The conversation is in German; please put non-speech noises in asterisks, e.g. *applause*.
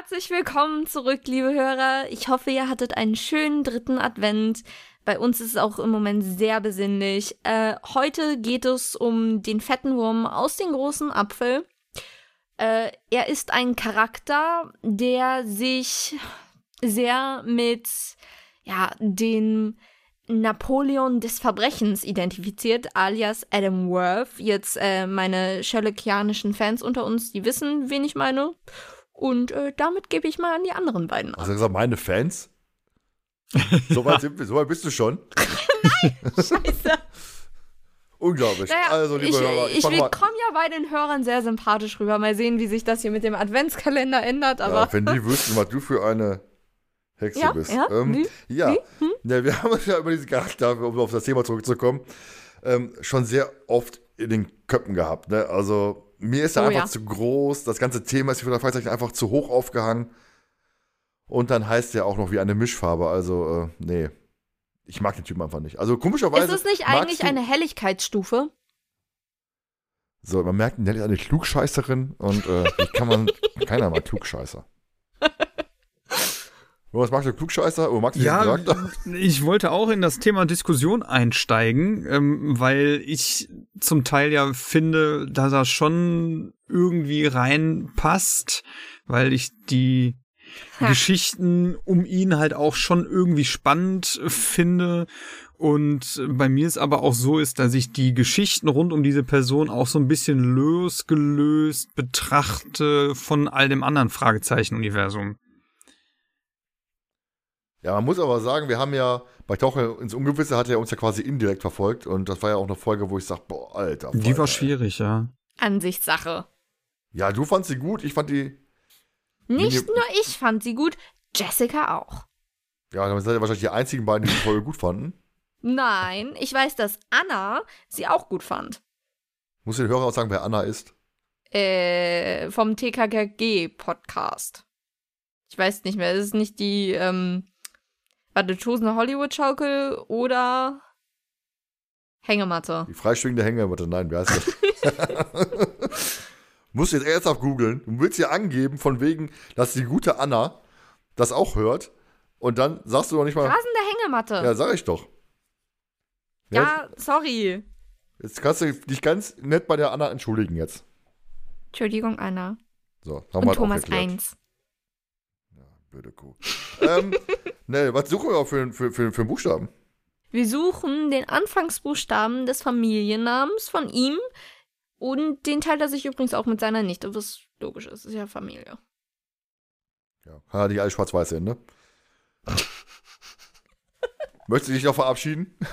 Herzlich willkommen zurück, liebe Hörer. Ich hoffe, ihr hattet einen schönen dritten Advent. Bei uns ist es auch im Moment sehr besinnlich. Äh, heute geht es um den fetten Wurm aus dem großen Apfel. Äh, er ist ein Charakter, der sich sehr mit ja, den Napoleon des Verbrechens identifiziert, alias Adam Worth. Jetzt äh, meine Sherlockianischen Fans unter uns, die wissen, wen ich meine. Und äh, damit gebe ich mal an die anderen beiden ab. Also gesagt, meine Fans? *laughs* So weit, sind wir, so weit bist du schon? *laughs* Nein, scheiße. Unglaublich. Naja, also, liebe ich, Hörer, ich, ich, kommen ja bei den Hörern sehr sympathisch rüber. Mal sehen, wie sich das hier mit dem Adventskalender ändert. Aber Ja, wenn die *laughs* wüssten, was du für eine Hexe Ja, bist. ja, ähm, wie? ja. Wie? Hm? ja, wir haben uns ja über diesen Charakter, um auf das Thema zurückzukommen, ähm, schon sehr oft in den Köpfen gehabt. Ne? Also mir ist er Oh, einfach ja. zu groß, das ganze Thema ist für das Fragezeichen einfach zu hoch aufgehangen. Und dann heißt er auch noch wie eine Mischfarbe. Also, äh, nee. Ich mag den Typen einfach nicht. Also komischerweise. ist es nicht eigentlich eine Helligkeitsstufe? So, man merkt, Nelly ist eine Klugscheißerin und äh, kann man. *laughs* keiner mag Klugscheißer. Was magst du Klugscheißer? Oder magst du Ja, den Charakter? *laughs* ich wollte auch in das Thema Diskussion einsteigen, ähm, weil ich zum Teil ja finde, dass er schon irgendwie reinpasst, weil ich die Ha. Geschichten um ihn halt auch schon irgendwie spannend finde. Und bei mir ist aber auch so ist, dass ich die Geschichten rund um diese Person auch so ein bisschen losgelöst betrachte von all dem anderen Fragezeichen-Universum. Ja, man muss aber sagen, wir haben ja bei Tauche ins Ungewisse hat er uns ja quasi indirekt verfolgt und das war ja auch eine Folge, wo ich sag, boah, Alter. Die war schwierig, ja. Ansichtssache. Ja, du fandst sie gut, ich fand die. Nicht nur ich fand sie gut, Jessica auch. Ja, dann seid ihr wahrscheinlich die einzigen beiden, die die Folge gut fanden. Nein, ich weiß, dass Anna sie auch gut fand. Muss den Hörer auch sagen, wer Anna ist. Äh, vom TKKG-Podcast. Ich weiß nicht mehr, es ist nicht die, ähm, warte, Tosene Hollywood-Schaukel oder Hängematte. Die freischwingende Hängematte, nein, wer heißt das? *laughs* Musst du jetzt ernsthaft googeln. Du willst hier angeben, von wegen, dass die gute Anna das auch hört. Und dann sagst du noch nicht mal. Rasende Hängematte. Ja, sag ich doch. ja, sorry. Jetzt kannst du dich ganz nett bei der Anna entschuldigen jetzt. Entschuldigung, Anna. So, haben wir Und auch Thomas geklärt. 1. Blöde Kuh. *laughs* ähm, ne, was suchen wir für, für, für, für einen Buchstaben? Wir suchen den Anfangsbuchstaben des Familiennamens von ihm und den teilt er sich übrigens auch mit seiner Nichte, was logisch ist, ist ja Familie. Ja, hat nicht alles schwarz-weiß sehen, ne? *laughs* Möchtest du dich noch verabschieden? Ja.